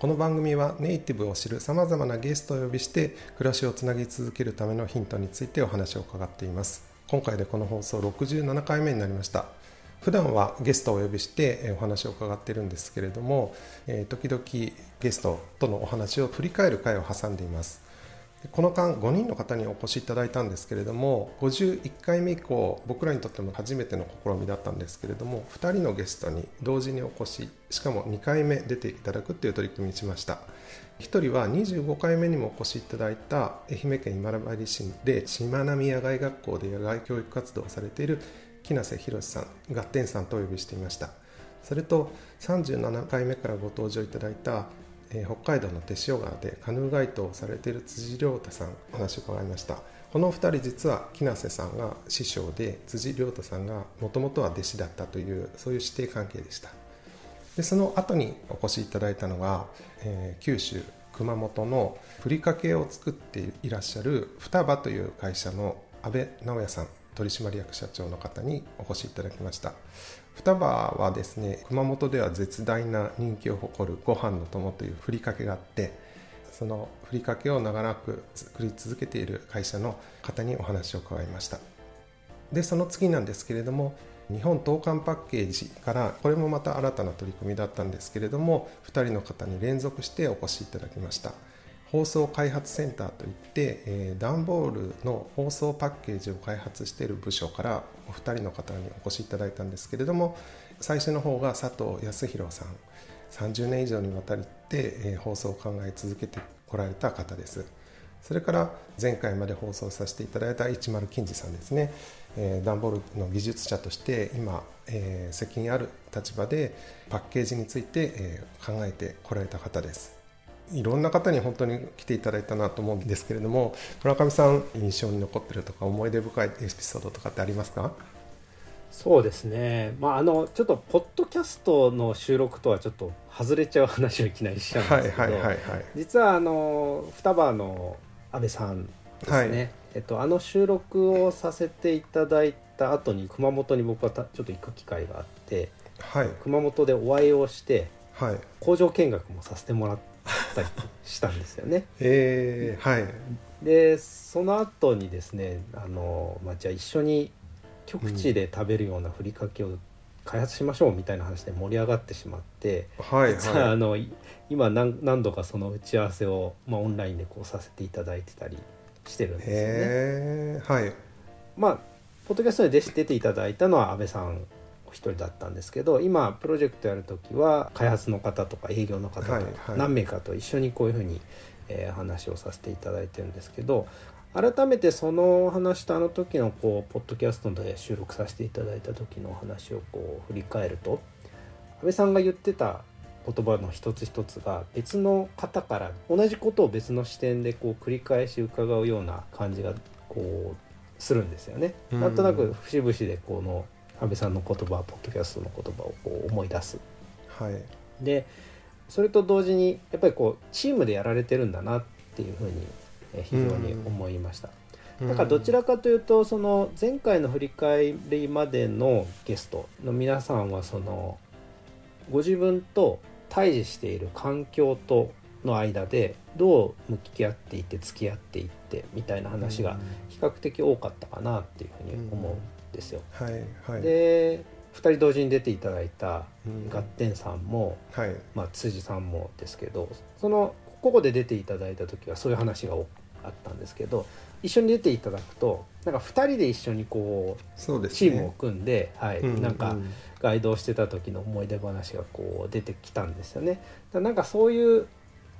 この番組はネイティブを知るさまざまなゲストをお呼びして暮らしをつなぎ続けるためのヒントについてお話を伺っています。今回でこの放送67回目になりました。普段はゲストをお呼びしてお話を伺っているんですけれども時々ゲストとのお話を振り返る回を挟んでいます。この間5人の方にお越しいただいたんですけれども51回目以降僕らにとっても初めての試みだったんですけれども2人のゲストに同時にお越ししかも2回目出ていただくという取り組みにしました。1人は25回目にもお越しいただいた愛媛県今治市でしまなみ野外学校で野外教育活動をされている木瀬博さんガッテンさんとお呼びしていました。それと37回目からご登場いただいたえー、北海道の手塩川でカヌーガイドをされている辻亮太さんお話を伺いました。この2人実は木瀬さんが師匠で辻亮太さんがもともとは弟子だったというそういう師弟関係でした。でその後にお越しいただいたのが、えー、九州熊本のふりかけを作っていらっしゃる双葉という会社の阿部直也さん取締役社長の方にお越しいただきました。双葉はですね熊本では絶大な人気を誇るご飯の友というふりかけがあってそのふりかけを長らく作り続けている会社の方にお話を伺いました。でその次なんですけれども日本投函パッケージからこれもまた新たな取り組みだったんですけれども2人の方に連続してお越しいただきました。放送開発センターといって、えー、段ボールの放送パッケージを開発している部署からお二人の方にお越しいただいたんですけれども最初の方が佐藤康弘さん30年以上にわたって、えー、放送を考え続けてこられた方です。それから前回まで放送させていただいた一丸金次さんですね、えー、段ボールの技術者として今、えー、責任ある立場でパッケージについて、えー、考えてこられた方です。いろんな方に本当に来ていただいたなと思うんですけれども村上さん印象に残ってるとか思い出深いエピソードとかってありますか？そうですね、まあ、あのちょっとポッドキャストの収録とはちょっと外れちゃう話をいきなりしちゃうんですけど、実はあの双葉の安倍さんですね、はい、えっと、あの収録をさせていただいた後に熊本に僕はちょっと行く機会があって、はい、熊本でお会いをして、はい、工場見学もさせてもらったりしたんですよね。えー、はいでその後にですねあの、まあ、じゃあ一緒に極地で食べるようなふりかけを開発しましょうみたいな話で盛り上がってしまって、はいはい、あの今何何度かその打ち合わせを、まあ、オンラインでこうさせていただいてたりしてるんですよね。はい、まあポッドキャストで出ていただいたのは安倍さんお一人だったんですけど今プロジェクトやる時は開発の方とか営業の方とか何名かと一緒にこういうふうに、えー、話をさせていただいてるんですけど改めてその話とあの時のこうポッドキャストで収録させていただいた時の話をこう振り返ると安倍さんが言ってた言葉の一つ一つが別の方から同じことを別の視点でこう繰り返し伺うような感じがこうするんですよね。なんとなく節々でこの安倍さんの言葉ポッドキャストの言葉をこう思い出す。はい、でそれと同時にやっぱりこうチームでやられてるんだなっていうふうに非常に思いました。だからどちらかというとその前回の振り返りまでのゲストの皆さんはそのご自分と対峙している環境との間でどう向き合っていって付き合っていってみたいな話が比較的多かったかなっていうふうに思うんですよ。はいはい、で2人同時に出ていただいたガッテンさんも、はい、まあ、辻さんもですけどそのここで出ていただいた時はそういう話があったんですけど一緒に出ていただくとなんか2人で一緒にこう、ね、チームを組んで、はい、うんうん、なんかガイドをしてた時の思い出話がこう出てきたんですよね。だなんかそういう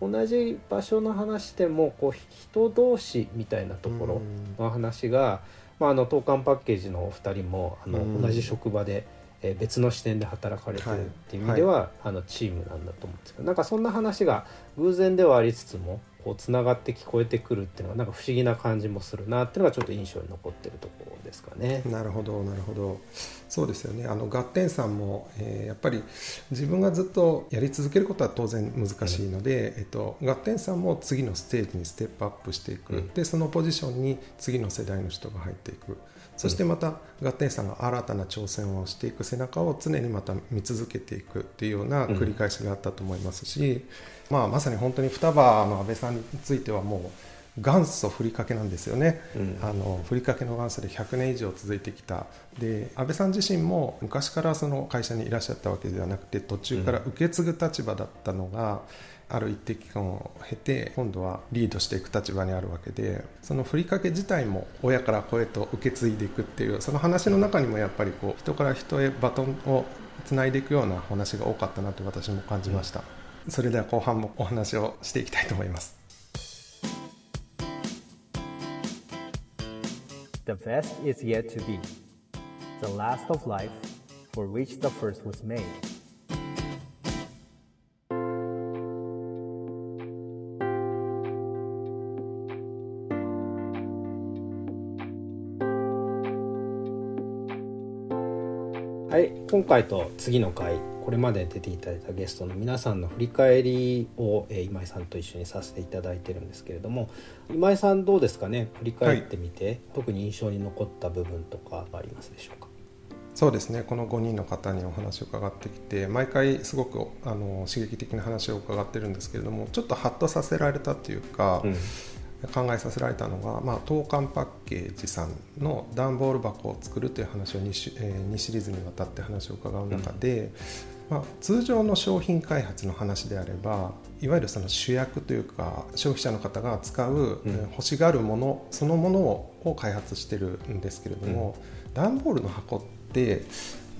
同じ場所の話でもこう人同士みたいなところの話が、まあ、あの投函パッケージのお二人もあの同じ職場で、え別の視点で働かれてるっていう意味では、はい、あのチームなんだと思うんですけどなんかそんな話が偶然ではありつつもこうつながって聞こえてくるっていうのがなんか不思議な感じもするなっていうのがちょっと印象に残ってるところですかね。なるほどなるほど。そうですよね。あのガッテンさんも、えー、やっぱり自分がずっとやり続けることは当然難しいので、うん、えっと、ガッテンさんも次のステージにステップアップしていく、うん、でそのポジションに次の世代の人が入っていく。そしてまたガッテンさんが新たな挑戦をしていく背中を常にまた見続けていくっていうような繰り返しがあったと思いますし、うん、まあ、まさに本当に双葉の安倍さんについてはもう元祖ふりかけなんですよね、うん、あのふりかけの元祖で100年以上続いてきた。で安倍さん自身も昔からその会社にいらっしゃったわけではなくて途中から受け継ぐ立場だったのが、ある一定期間を経て今度はリードしていく立場にあるわけでそのふりかけ自体も親から子へと受け継いでいくっていうその話の中にもやっぱりこう人から人へバトンをつないでいくような話が多かったなと私も感じました、それでは後半もお話をしていきたいと思います。The best is yet to be. The last of life for which the first was made. 今回と次の回これまで出ていただいたゲストの皆さんの振り返りを、えー、今井さんと一緒にさせていただいてるんですけれども今井さんどうですかね？振り返ってみて、はい、特に印象に残った部分とかありますでしょうか？そうですね。この5人の方にお話を伺ってきて毎回すごくあの刺激的な話を伺ってるんですけれどもちょっとハッとさせられたというか、うん考えさせられたのが、まあ、東韓パッケージさんの段ボール箱を作るという話を 2, えー、2シリーズにわたって話を伺う中で、うん、まあ、通常の商品開発の話であればいわゆるその主役というか消費者の方が使う、うん、欲しがるものそのものを開発してるんですけれども、うん、段ボールの箱って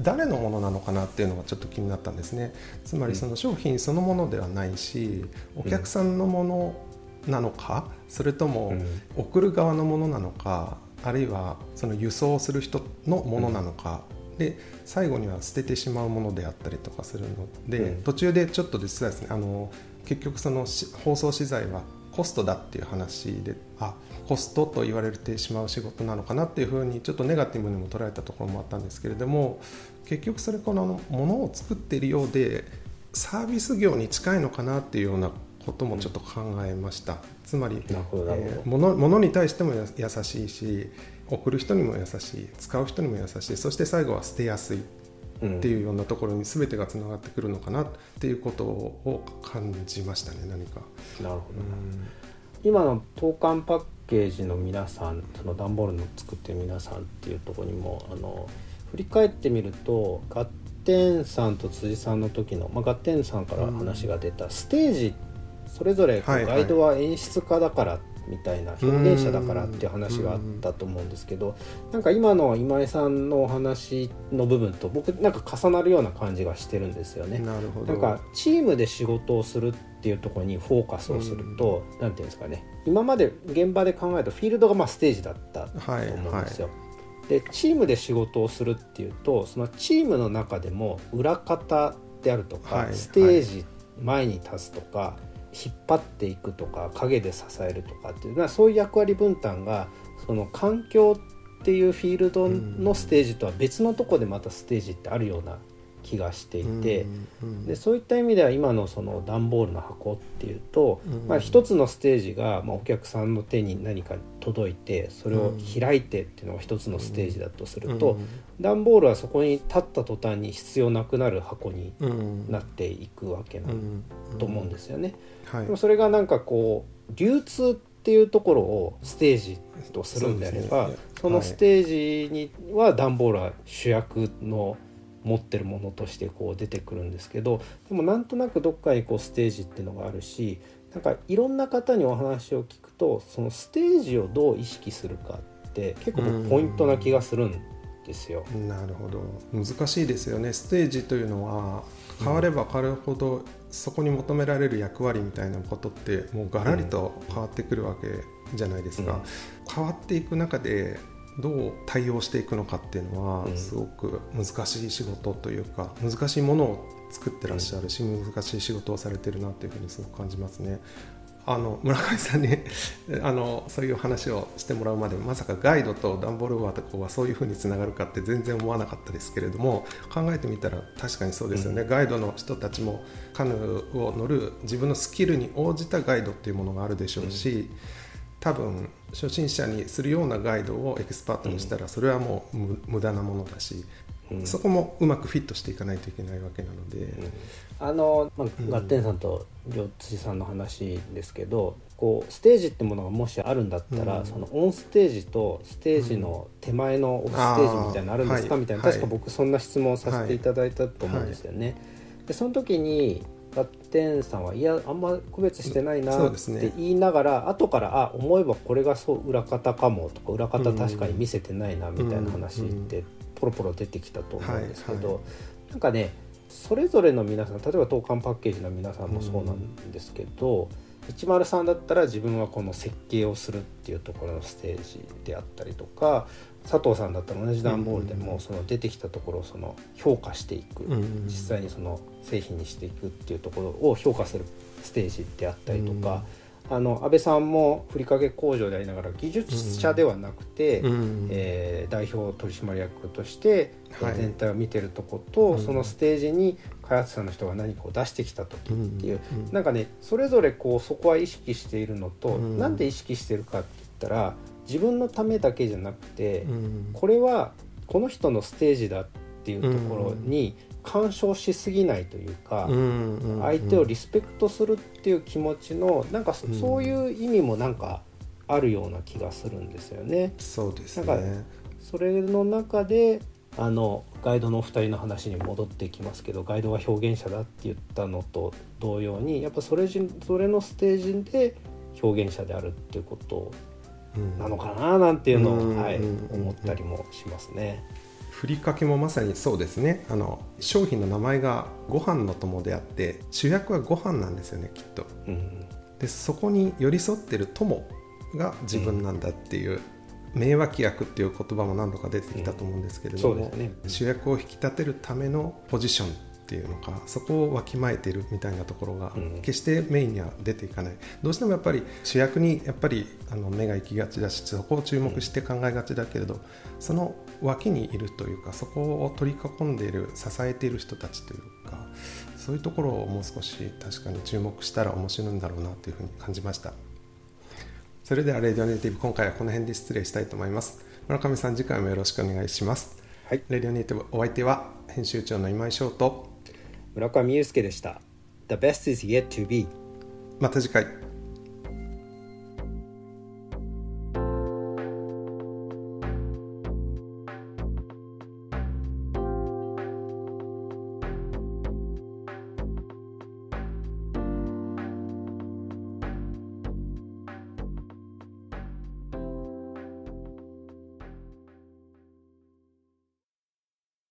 誰のものなのかなっていうのがちょっと気になったんですね。つまりその商品そのものではないしお客さんのものなのかそれとも送る側のものなのか、あるいはその輸送する人のものなのか、で最後には捨ててしまうものであったりとかするので、途中でちょっと実はですねあの結局その包装資材はコストだっていう話であコストと言われてしまう仕事なのかなっていうふうにちょっとネガティブにも捉えたところもあったんですけれども結局それこのものを作っているようでサービス業に近いのかなっていうようなこともちょっと考えました、つまり、えー、物物に対しても優しいし送る人にも優しい使う人にも優しいそして最後は捨てやすいっていうようなところに全てがつながってくるのかなっていうことを感じましたね何か。なるほど、今の投函パッケージの皆さんその段ボールの作ってる皆さんっていうところにもあの振り返ってみるとガッテンさんと辻さんの時の、まあ、ガッテンさんから話が出たステージってそれぞれガイドは演出家だからみたいな表現者だからっていう話があったと思うんですけどなんか今の今井さんのお話の部分と僕なんか重なるような感じがしてるんですよね。なるほど。なんかチームで仕事をするっていうところにフォーカスをすると何て言うんですかね。今まで現場で考えるとフィールドがまあステージだったと思うんですよ。でチームで仕事をするっていうとそのチームの中でも裏方であるとか、はい、ステージ前に立つとか、引っ張っていくとか陰で支えるとかっていうそういう役割分担がその環境っていうフィールドのステージとは別のとこでまたステージってあるような気がしていて、でそういった意味では今のその段ボールの箱っていうと、まあ、一つのステージが、まあ、お客さんの手に何か届いてそれを開いてっていうのが一つのステージだとすると、段ボールはそこに立った途端に必要なくなる箱になっていくわけなと思うんですよね。でもそれがなんかこう流通っていうところをステージとするんであればそのステージには段ボールは主役の持ってるものとしてこう出てくるんですけどでもなんとなくどっかにこうステージっていうのがあるしなんかいろんな方にお話を聞くとそのステージをどう意識するかって結構ポイントな気がするんですよ。なるほど。難しいですよね。ステージというのは変われば変わるほど、そこに求められる役割みたいなことってもうがらりと変わってくるわけじゃないですか。うん、変わっていく中でどう対応していくのかっていうのはすごく難しい仕事というか難しいものを作ってらっしゃるし難しい仕事をされてるなというふうにすごく感じますね。あの村上さんに あのそういう話をしてもらうまでまさかガイドとダンボールワーとかはそういうふうにつながるかって全然思わなかったですけれども考えてみたら確かにそうですよね、うん、ガイドの人たちもカヌーを乗る自分のスキルに応じたガイドっていうものがあるでしょうし、うん、多分初心者にするようなガイドをエキスパートにしたらそれはもう無駄なものだしそこもうまくフィットしていかないといけないわけなので、あの、まあ、ガッテンさんと両辻さんの話ですけど、こうステージってものがもしあるんだったら、そのオンステージとステージの手前のオフステージみたいなのあるんですか、みたいな確か僕そんな質問させていただいたと思うんですよね。でその時にガッテンさんはいやあんま区別してないなって言いながら、ね、後からあ思えばこれがそう裏方かもとか裏方確かに見せてないなみたいな話ってポロポロ出てきたと思うんですけど、はいはい、なんかねそれぞれの皆さん例えば当館パッケージの皆さんもそうなんですけど、うん、103だったら自分はこの設計をするっていうところのステージであったりとか佐藤さんだったら同じ段ボールでもその出てきたところをその評価していく、実際にその製品にしていくっていうところを評価するステージであったりとか、あの安倍さんもふりかけ工場でありながら技術者ではなくて、うん、えー、代表取締役として全体を見てるとこと、はい、そのステージに開発者の人が何かを出してきた時っていう、うん、なんかねそれぞれこうそこは意識しているのと、うん、なんで意識してるかって言ったら自分のためだけじゃなくて、うん、これはこの人のステージだっていうところに干渉しすぎないというか、相手をリスペクトするっていう気持ちのなんかそういう意味もなんかあるような気がするんですよね。そうですね。なんかそれの中であのガイドのお二人の話に戻ってきますけどガイドは表現者だって言ったのと同様にやっぱそれそれのステージで表現者であるっていうことなのかななんていうのを、はい、思ったりもしますね。ふりかけもまさにそうですね。あの商品の名前がご飯の友であって主役はご飯なんですよねきっと、うん、でそこに寄り添ってる友が自分なんだっていう、うん、名脇役っていう言葉も何度か出てきたと思うんですけれども、うん。ね、主役を引き立てるためのポジションっていうのかそこをわきまえてるみたいなところが決してメインには出ていかない、どうしてもやっぱり主役にやっぱりあの目が行きがちだしそこを注目して考えがちだけれどその脇にいるというかそこを取り囲んでいる支えている人たちというかそういうところをもう少し確かに注目したら面白いんだろうなというふうに感じました。それではレディオネイティブ今回はこの辺で失礼したいと思います。村上さん次回もよろしくお願いします。はい。レディオネイティブお相手は編集長の今井翔と村上祐介でした The best is yet to be また次回